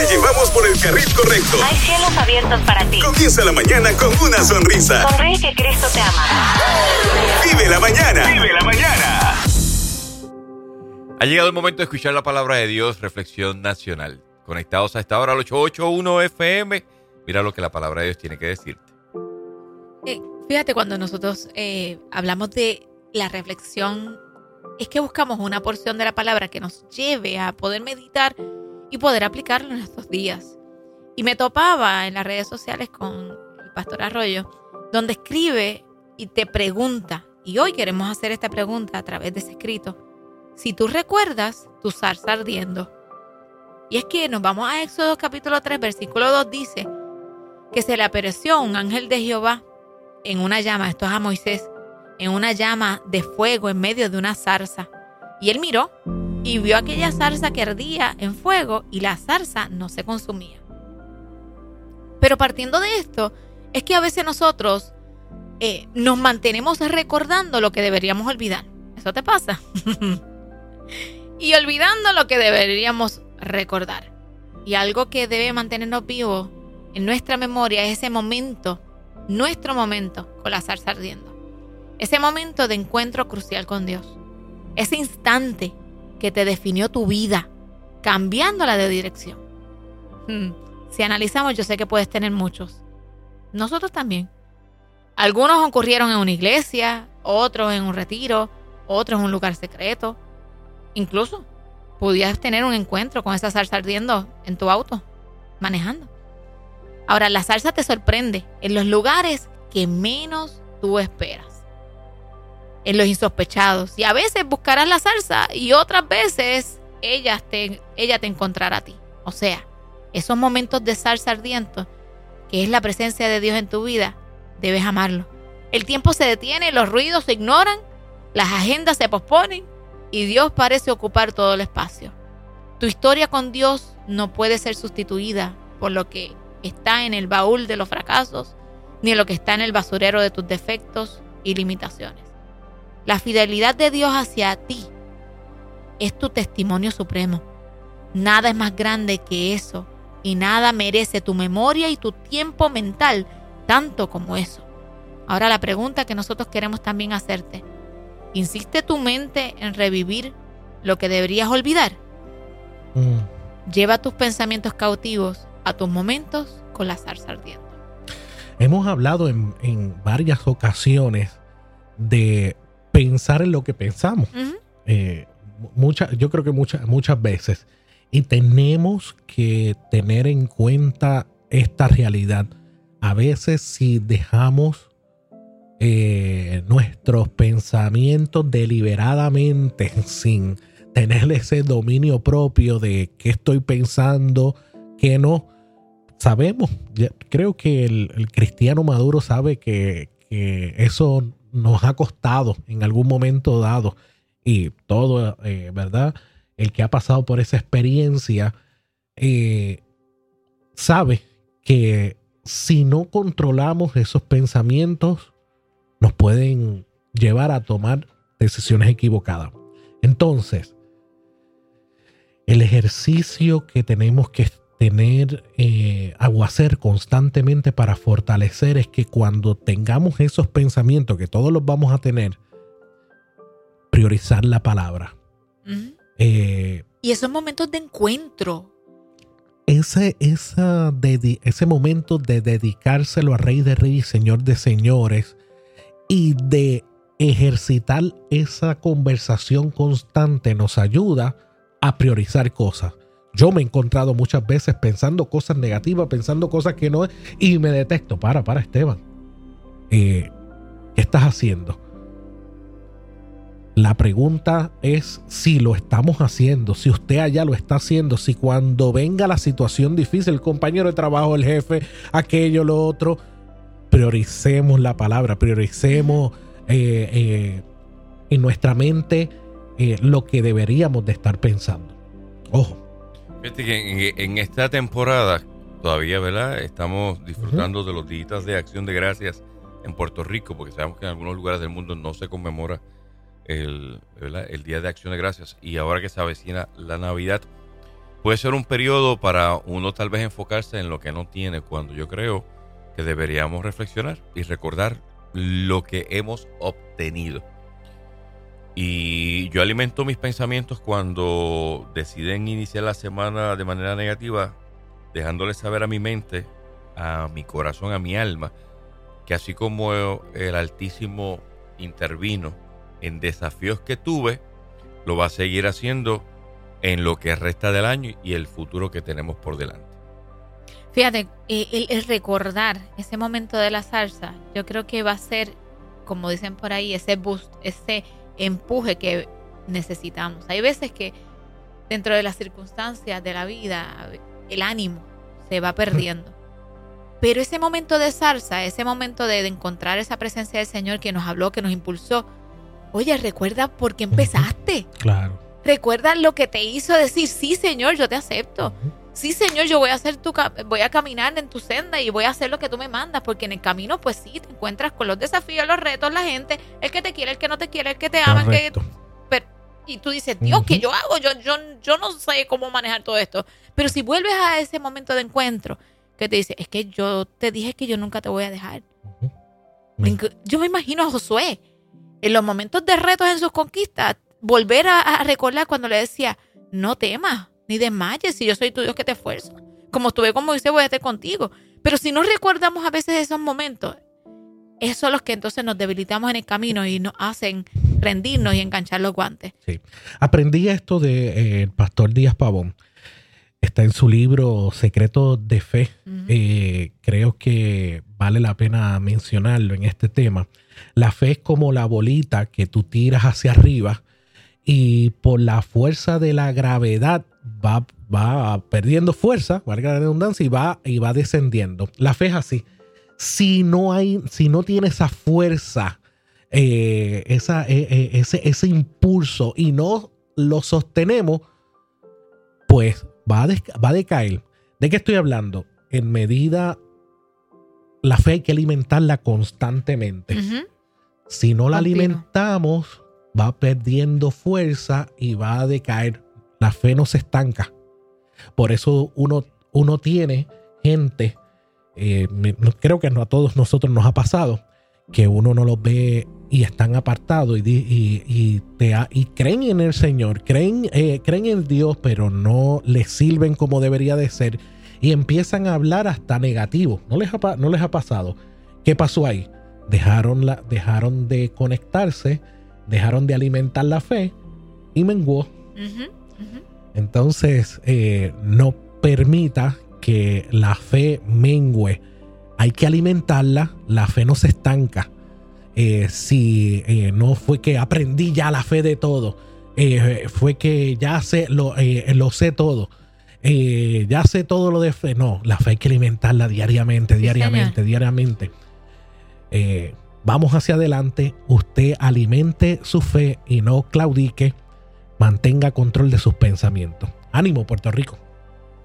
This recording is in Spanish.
Te llevamos por el carril correcto. Hay cielos abiertos para ti. Comienza la mañana con una sonrisa. Sonríe que Cristo te ama. Vive la mañana. Vive la mañana. Ha llegado el momento de escuchar la palabra de Dios, reflexión nacional. Conectados a esta hora al 881 FM. Mira lo que la palabra de Dios tiene que decirte. Eh, fíjate, cuando nosotros eh, hablamos de la reflexión, es que buscamos una porción de la palabra que nos lleve a poder meditar y poder aplicarlo en estos días. Y me topaba en las redes sociales con el pastor Arroyo, donde escribe y te pregunta, y hoy queremos hacer esta pregunta a través de ese escrito, si tú recuerdas tu zarza ardiendo. Y es que nos vamos a Éxodo capítulo 3, versículo 2, dice que se le apareció un ángel de Jehová en una llama, esto es a Moisés, en una llama de fuego en medio de una zarza. Y él miró y vio aquella zarza que ardía en fuego y la zarza no se consumía. Pero partiendo de esto, es que a veces nosotros eh, nos mantenemos recordando lo que deberíamos olvidar. ¿Eso te pasa? y olvidando lo que deberíamos recordar. Y algo que debe mantenernos vivos en nuestra memoria es ese momento, nuestro momento con la zarza ardiendo. Ese momento de encuentro crucial con Dios. Ese instante que te definió tu vida, cambiándola de dirección. Hmm, si analizamos, yo sé que puedes tener muchos. Nosotros también. Algunos ocurrieron en una iglesia, otros en un retiro, otros en un lugar secreto. Incluso pudieras tener un encuentro con esa salsa ardiendo en tu auto, manejando. Ahora, la salsa te sorprende en los lugares que menos tú esperas. En los insospechados. Y a veces buscarás la salsa y otras veces ella te, te encontrará a ti. O sea, esos momentos de salsa ardiendo, que es la presencia de Dios en tu vida, debes amarlo. El tiempo se detiene, los ruidos se ignoran, las agendas se posponen y Dios parece ocupar todo el espacio. Tu historia con Dios no puede ser sustituida por lo que está en el baúl de los fracasos, ni lo que está en el basurero de tus defectos y limitaciones. La fidelidad de Dios hacia ti es tu testimonio supremo. Nada es más grande que eso y nada merece tu memoria y tu tiempo mental tanto como eso. Ahora la pregunta que nosotros queremos también hacerte. ¿Insiste tu mente en revivir lo que deberías olvidar? Mm. Lleva tus pensamientos cautivos a tus momentos con la zarza ardiendo. Hemos hablado en, varias ocasiones de pensar en lo que pensamos. Eh, yo creo que muchas, muchas veces. Y tenemos que tener en cuenta esta realidad. A veces si dejamos eh, nuestros pensamientos deliberadamente sin tener ese dominio propio de qué estoy pensando, qué no, sabemos, creo que el, cristiano maduro sabe que, eso nos ha costado en algún momento dado y todo, eh, ¿verdad? El que ha pasado por esa experiencia eh, sabe que si no controlamos esos pensamientos, nos pueden llevar a tomar decisiones equivocadas. Entonces, el ejercicio que tenemos que tener eh, o hacer constantemente para fortalecer es que cuando tengamos esos pensamientos, que todos los vamos a tener, priorizar la palabra. Eh, y esos momentos de encuentro. Ese, esa ese momento de dedicárselo a Rey de Reyes, Señor de Señores, y de ejercitar esa conversación constante nos ayuda a priorizar cosas. Yo me he encontrado muchas veces pensando cosas negativas, pensando cosas que no es, y me detecto. Para, para, Esteban. Eh, ¿Qué estás haciendo? La pregunta es si lo estamos haciendo, si usted allá lo está haciendo, si cuando venga la situación difícil, el compañero de trabajo, el jefe, aquello, lo otro, prioricemos la palabra, prioricemos eh, eh, en nuestra mente lo que deberíamos de estar pensando. Ojo, Fíjate que en, esta temporada todavía, ¿verdad? Estamos disfrutando de los días de acción de gracias en Puerto Rico, porque sabemos que en algunos lugares del mundo no se conmemora el, el Día de Acción de Gracias. Y ahora que se avecina la Navidad, puede ser un periodo para uno tal vez enfocarse en lo que no tiene, cuando yo creo que deberíamos reflexionar y recordar lo que hemos obtenido. Y yo alimento mis pensamientos cuando deciden iniciar la semana de manera negativa, dejándole saber a mi mente, a mi corazón, a mi alma, que así como el Altísimo intervino en desafíos que tuve, lo va a seguir haciendo en lo que resta del año y el futuro que tenemos por delante. Fíjate, el, el, recordar ese momento de la salsa, yo creo que va a ser, como dicen por ahí, ese boost, ese empuje que necesitamos. Hay veces que dentro de las circunstancias de la vida, el ánimo se va perdiendo. Pero ese momento de salsa, ese momento de, de encontrar esa presencia del Señor que nos habló, que nos impulsó, oye, recuerda por qué empezaste. Claro. Recuerda lo que te hizo decir, sí, Señor, yo te acepto. Sí, Señor, yo voy a hacer tu voy a caminar en tu senda y voy a hacer lo que tú me mandas, porque en el camino, pues sí, te encuentras con los desafíos, los retos, la gente, el que te quiere, el que no te quiere, el que te ama, el que pero, y tú dices, Dios, ¿qué yo hago? Yo, yo, yo no sé cómo manejar todo esto. Pero si vuelves a ese momento de encuentro, que te dice, es que yo te dije que yo nunca te voy a dejar. Yo me imagino a Josué, en los momentos de retos en sus conquistas, volver a, a recordar cuando le decía, no temas, ni desmayes, si yo soy tu Dios que te esfuerzo. Como estuve con Moisés, voy a estar contigo. Pero si no recordamos a veces esos momentos, esos son los que entonces nos debilitamos en el camino y nos hacen rendirnos y enganchar los guantes. Sí. Aprendí esto del de, eh, pastor Díaz Pavón. Está en su libro Secretos de Fe. Uh -huh. eh, creo que vale la pena mencionarlo en este tema. La fe es como la bolita que tú tiras hacia arriba y por la fuerza de la gravedad va, va perdiendo fuerza, valga la redundancia, y va, y va descendiendo. La fe es así. Si no hay, si no tiene esa fuerza, eh, esa, eh, eh, ese, ese impulso y no lo sostenemos, pues va a, va a decaer. ¿De qué estoy hablando? En medida, la fe hay que alimentarla constantemente. Uh -huh. Si no la Continuo. alimentamos, va perdiendo fuerza y va a decaer. La fe no se estanca. Por eso uno, uno tiene gente, eh, creo que a todos nosotros nos ha pasado, que uno no los ve y están apartados y, y, te, y creen en el Señor, creen, eh, creen en Dios, pero no les sirven como debería de ser y empiezan a hablar hasta negativo. ¿No les ha, pasado? ¿Qué pasó ahí? Dejaron, la, dejaron de conectarse, dejaron de alimentar la fe y menguó. -huh. Entonces, eh, no permita que la fe mengue. Hay que alimentarla, la fe no se estanca. Eh, si eh, no fue que aprendí ya la fe de todo, fue que ya sé, lo, lo sé todo, ya sé todo lo de fe. No, la fe hay que alimentarla diariamente, diariamente, sí, diariamente. vamos hacia adelante, usted alimente su fe y no claudique, mantenga control de sus pensamientos. Ánimo, Puerto Rico.